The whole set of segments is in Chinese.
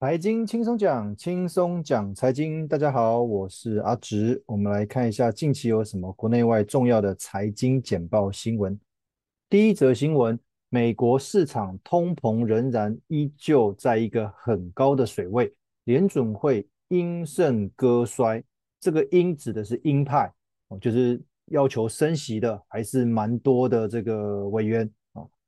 财经轻松讲，轻松讲财经。大家好，我是阿直。我们来看一下近期有什么国内外重要的财经简报新闻。第一则新闻：美国市场通膨仍然依旧在一个很高的水位，联准会鹰盛鸽衰。这个鹰指的是鹰派，哦就是要求升息的，还是蛮多的这个委员。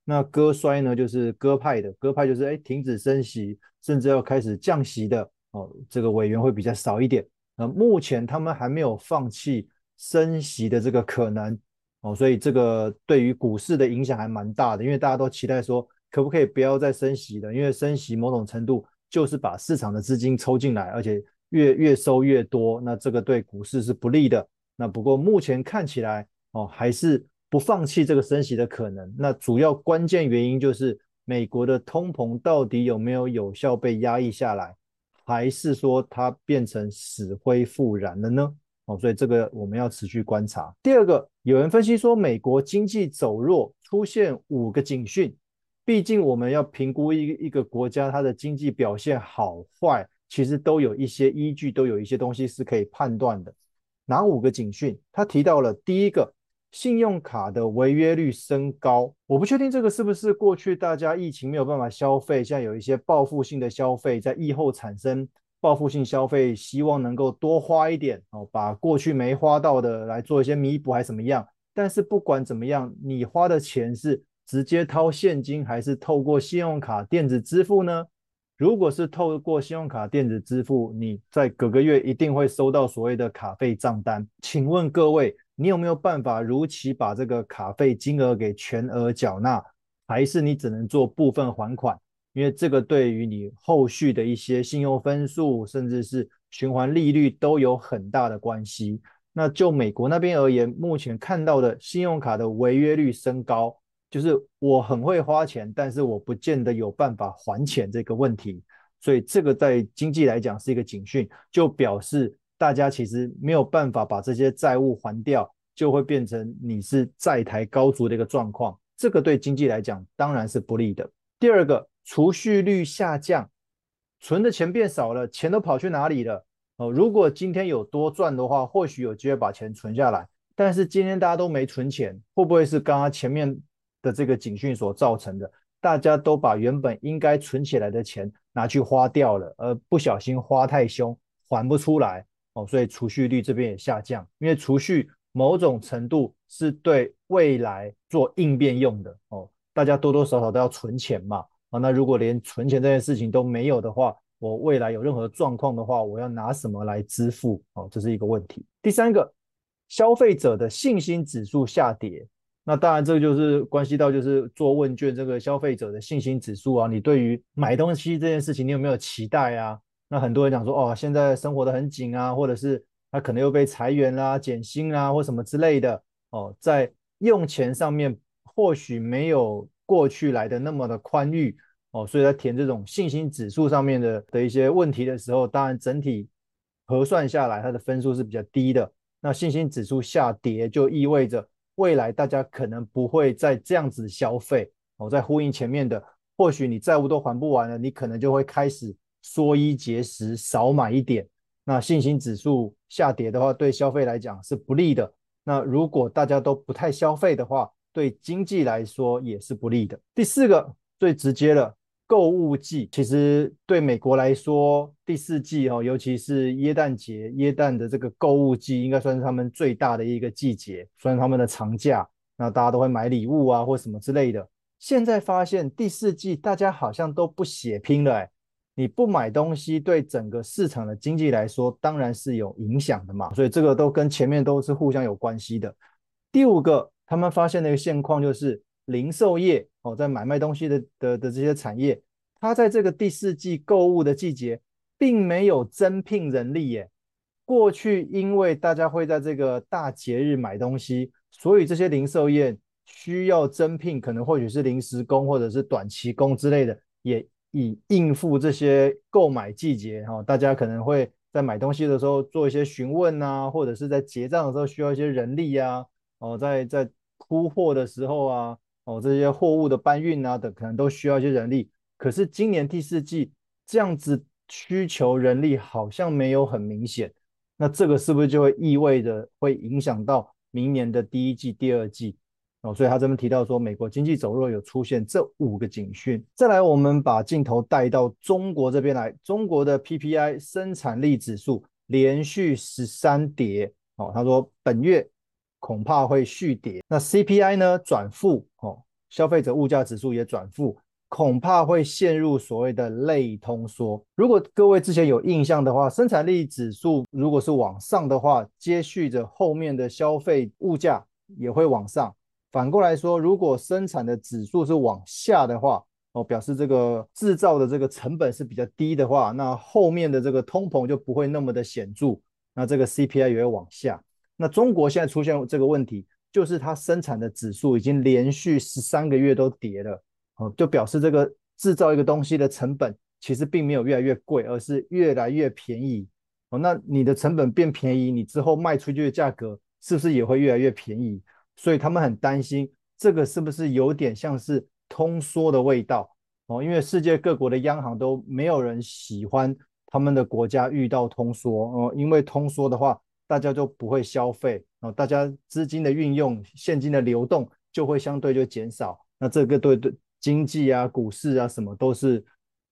那鸽衰呢，就是鸽派的，鸽派就是哎停止升息，甚至要开始降息的哦，这个委员会比较少一点。那目前他们还没有放弃升息的这个可能哦，所以这个对于股市的影响还蛮大的，因为大家都期待说可不可以不要再升息了，因为升息某种程度就是把市场的资金抽进来，而且越越收越多，那这个对股市是不利的。那不过目前看起来哦，还是。不放弃这个升息的可能，那主要关键原因就是美国的通膨到底有没有有效被压抑下来，还是说它变成死灰复燃了呢？哦，所以这个我们要持续观察。第二个，有人分析说美国经济走弱，出现五个警讯。毕竟我们要评估一个一个国家它的经济表现好坏，其实都有一些依据，都有一些东西是可以判断的。哪五个警讯？他提到了第一个。信用卡的违约率升高，我不确定这个是不是过去大家疫情没有办法消费，现在有一些报复性的消费，在疫后产生报复性消费，希望能够多花一点哦，把过去没花到的来做一些弥补，还是怎么样？但是不管怎么样，你花的钱是直接掏现金，还是透过信用卡电子支付呢？如果是透过信用卡电子支付，你在隔个月一定会收到所谓的卡费账单。请问各位，你有没有办法如期把这个卡费金额给全额缴纳，还是你只能做部分还款？因为这个对于你后续的一些信用分数，甚至是循环利率都有很大的关系。那就美国那边而言，目前看到的信用卡的违约率升高，就是我很会花钱，但是我不见得有办法还钱这个问题。所以这个在经济来讲是一个警讯，就表示。大家其实没有办法把这些债务还掉，就会变成你是债台高筑的一个状况，这个对经济来讲当然是不利的。第二个，储蓄率下降，存的钱变少了，钱都跑去哪里了？哦，如果今天有多赚的话，或许有机会把钱存下来，但是今天大家都没存钱，会不会是刚刚前面的这个警讯所造成的？大家都把原本应该存起来的钱拿去花掉了，而不小心花太凶，还不出来。哦，所以储蓄率这边也下降，因为储蓄某种程度是对未来做应变用的哦。大家多多少少都要存钱嘛，啊，那如果连存钱这件事情都没有的话，我未来有任何状况的话，我要拿什么来支付？哦，这是一个问题。第三个，消费者的信心指数下跌，那当然这个就是关系到就是做问卷这个消费者的信心指数啊，你对于买东西这件事情，你有没有期待啊？那很多人讲说，哦，现在生活得很紧啊，或者是他可能又被裁员啦、减薪啊，或什么之类的，哦，在用钱上面或许没有过去来的那么的宽裕，哦，所以在填这种信心指数上面的的一些问题的时候，当然整体核算下来，它的分数是比较低的。那信心指数下跌，就意味着未来大家可能不会再这样子消费。哦，在呼应前面的，或许你债务都还不完了，你可能就会开始。缩衣节食，少买一点。那信心指数下跌的话，对消费来讲是不利的。那如果大家都不太消费的话，对经济来说也是不利的。第四个最直接的购物季，其实对美国来说，第四季哦，尤其是耶诞节，耶诞的这个购物季，应该算是他们最大的一个季节，算是他们的长假。那大家都会买礼物啊，或什么之类的。现在发现第四季大家好像都不血拼了，你不买东西，对整个市场的经济来说，当然是有影响的嘛。所以这个都跟前面都是互相有关系的。第五个，他们发现的一个现况就是，零售业哦，在买卖东西的的的这些产业，它在这个第四季购物的季节，并没有增聘人力耶。过去因为大家会在这个大节日买东西，所以这些零售业需要增聘，可能或许是临时工或者是短期工之类的，也。以应付这些购买季节哈，大家可能会在买东西的时候做一些询问啊，或者是在结账的时候需要一些人力啊，哦，在在铺货的时候啊，哦，这些货物的搬运啊等，可能都需要一些人力。可是今年第四季这样子需求人力好像没有很明显，那这个是不是就会意味着会影响到明年的第一季、第二季？哦，所以他这边提到说，美国经济走弱有出现这五个警讯。再来，我们把镜头带到中国这边来，中国的 PPI 生产力指数连续十三跌。哦，他说本月恐怕会续跌。那 CPI 呢转负，哦，消费者物价指数也转负，恐怕会陷入所谓的类通缩。如果各位之前有印象的话，生产力指数如果是往上的话，接续着后面的消费物价也会往上。反过来说，如果生产的指数是往下的话，哦，表示这个制造的这个成本是比较低的话，那后面的这个通膨就不会那么的显著。那这个 CPI 也会往下。那中国现在出现这个问题，就是它生产的指数已经连续十三个月都跌了，哦，就表示这个制造一个东西的成本其实并没有越来越贵，而是越来越便宜。哦，那你的成本变便宜，你之后卖出去的价格是不是也会越来越便宜？所以他们很担心这个是不是有点像是通缩的味道？哦，因为世界各国的央行都没有人喜欢。他们的国家遇到通缩哦，因为通缩的话，大家就不会消费哦，大家资金的运用、现金的流动就会相对就减少，那这个对对经济啊、股市啊什么都是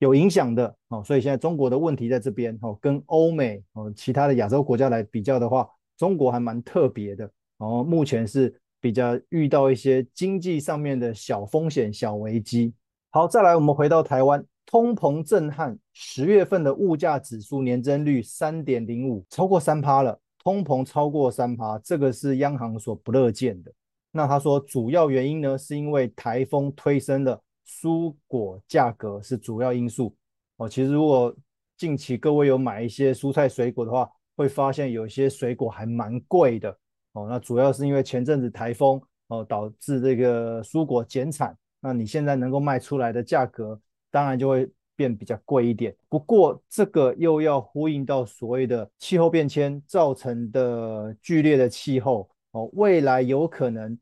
有影响的哦。所以现在中国的问题在这边哦，跟欧美哦其他的亚洲国家来比较的话，中国还蛮特别的哦。目前是比较遇到一些经济上面的小风险、小危机。好，再来我们回到台湾。通膨震撼，十月份的物价指数年增率三点零五，超过三趴了。通膨超过三趴，这个是央行所不乐见的。那他说，主要原因呢，是因为台风推升的蔬果价格是主要因素。哦，其实如果近期各位有买一些蔬菜水果的话，会发现有些水果还蛮贵的。哦，那主要是因为前阵子台风哦，导致这个蔬果减产。那你现在能够卖出来的价格，当然就会变比较贵一点，不过这个又要呼应到所谓的气候变迁造成的剧烈的气候哦，未来有可能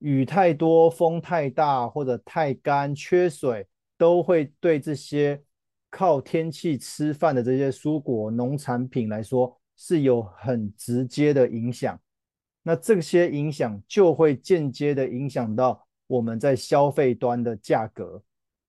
雨太多、风太大或者太干、缺水，都会对这些靠天气吃饭的这些蔬果农产品来说是有很直接的影响。那这些影响就会间接的影响到我们在消费端的价格。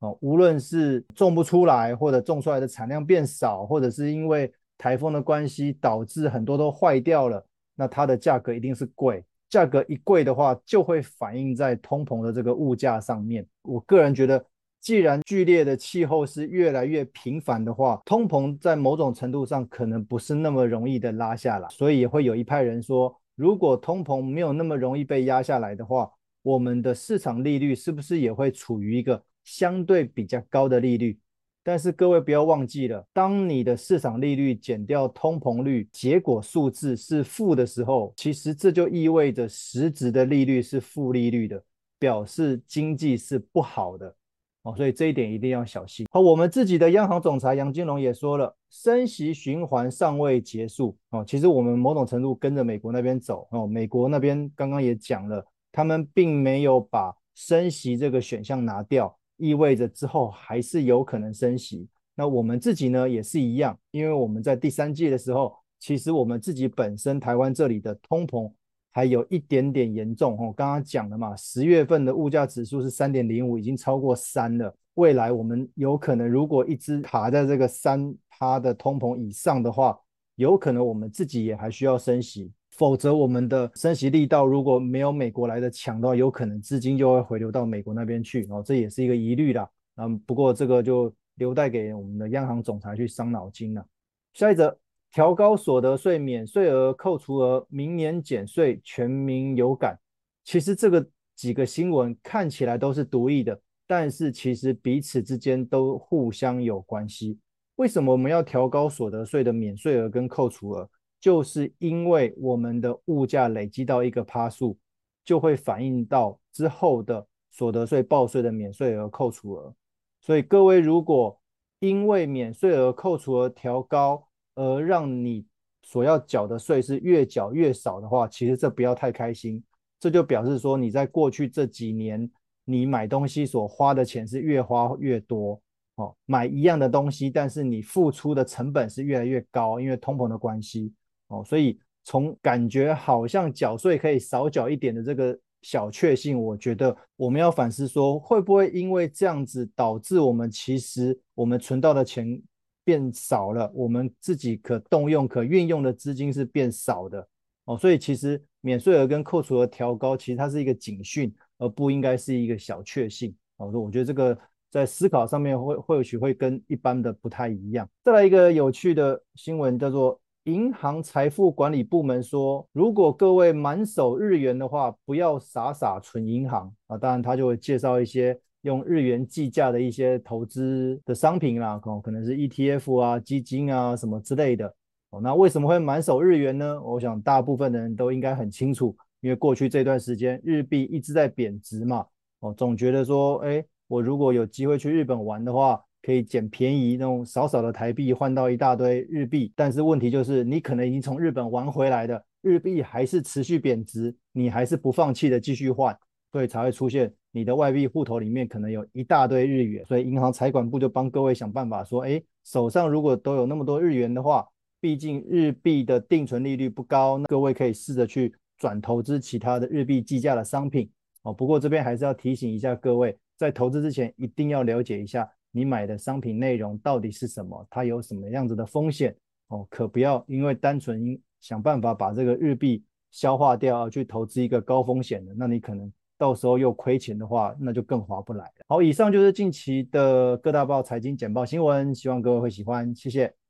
哦，无论是种不出来，或者种出来的产量变少，或者是因为台风的关系导致很多都坏掉了，那它的价格一定是贵。价格一贵的话，就会反映在通膨的这个物价上面。我个人觉得，既然剧烈的气候是越来越频繁的话，通膨在某种程度上可能不是那么容易的拉下来。所以也会有一派人说，如果通膨没有那么容易被压下来的话，我们的市场利率是不是也会处于一个相对比较高的利率，但是各位不要忘记了，当你的市场利率减掉通膨率，结果数字是负的时候，其实这就意味着实质的利率是负利率的，表示经济是不好的哦，所以这一点一定要小心。好，我们自己的央行总裁杨金龙也说了，升息循环尚未结束哦，其实我们某种程度跟着美国那边走哦，美国那边刚刚也讲了，他们并没有把升息这个选项拿掉。意味着之后还是有可能升息。那我们自己呢也是一样，因为我们在第三季的时候，其实我们自己本身台湾这里的通膨还有一点点严重哦。刚刚讲了嘛，十月份的物价指数是三点零五，已经超过三了。未来我们有可能如果一直卡在这个三趴的通膨以上的话，有可能我们自己也还需要升息。否则，我们的升息力道如果没有美国来的强的话，有可能资金就会回流到美国那边去，哦，这也是一个疑虑啦。嗯，不过这个就留待给我们的央行总裁去伤脑筋了。下一则，调高所得税免税额扣除额，明年减税，全民有感。其实这个几个新闻看起来都是独立的，但是其实彼此之间都互相有关系。为什么我们要调高所得税的免税额跟扣除额？就是因为我们的物价累积到一个趴数，就会反映到之后的所得税报税的免税额扣除额。所以各位如果因为免税额扣除额调高而让你所要缴的税是越缴越少的话，其实这不要太开心。这就表示说你在过去这几年你买东西所花的钱是越花越多。哦，买一样的东西，但是你付出的成本是越来越高，因为通膨的关系哦，所以从感觉好像缴税可以少缴一点的这个小确幸，我觉得我们要反思说，会不会因为这样子导致我们其实我们存到的钱变少了，我们自己可动用、可运用的资金是变少的哦，所以其实免税额跟扣除额调高，其实它是一个警讯，而不应该是一个小确幸哦。我觉得这个。在思考上面会或许会跟一般的不太一样。再来一个有趣的新闻，叫做银行财富管理部门说，如果各位满手日元的话，不要傻傻存银行啊。当然，他就会介绍一些用日元计价的一些投资的商品啦，可可能是 ETF 啊、基金啊什么之类的。哦，那为什么会满手日元呢？我想大部分的人都应该很清楚，因为过去这段时间日币一直在贬值嘛。哦，总觉得说，哎。我如果有机会去日本玩的话，可以捡便宜那种少少的台币换到一大堆日币。但是问题就是，你可能已经从日本玩回来的日币还是持续贬值，你还是不放弃的继续换，所以才会出现你的外币户头里面可能有一大堆日元。所以银行财管部就帮各位想办法说，诶，手上如果都有那么多日元的话，毕竟日币的定存利率不高，各位可以试着去转投资其他的日币计价的商品。哦，不过这边还是要提醒一下各位。在投资之前，一定要了解一下你买的商品内容到底是什么，它有什么样子的风险哦，可不要因为单纯想办法把这个日币消化掉，去投资一个高风险的，那你可能到时候又亏钱的话，那就更划不来了。好，以上就是近期的各大报财经简报新闻，希望各位会喜欢，谢谢。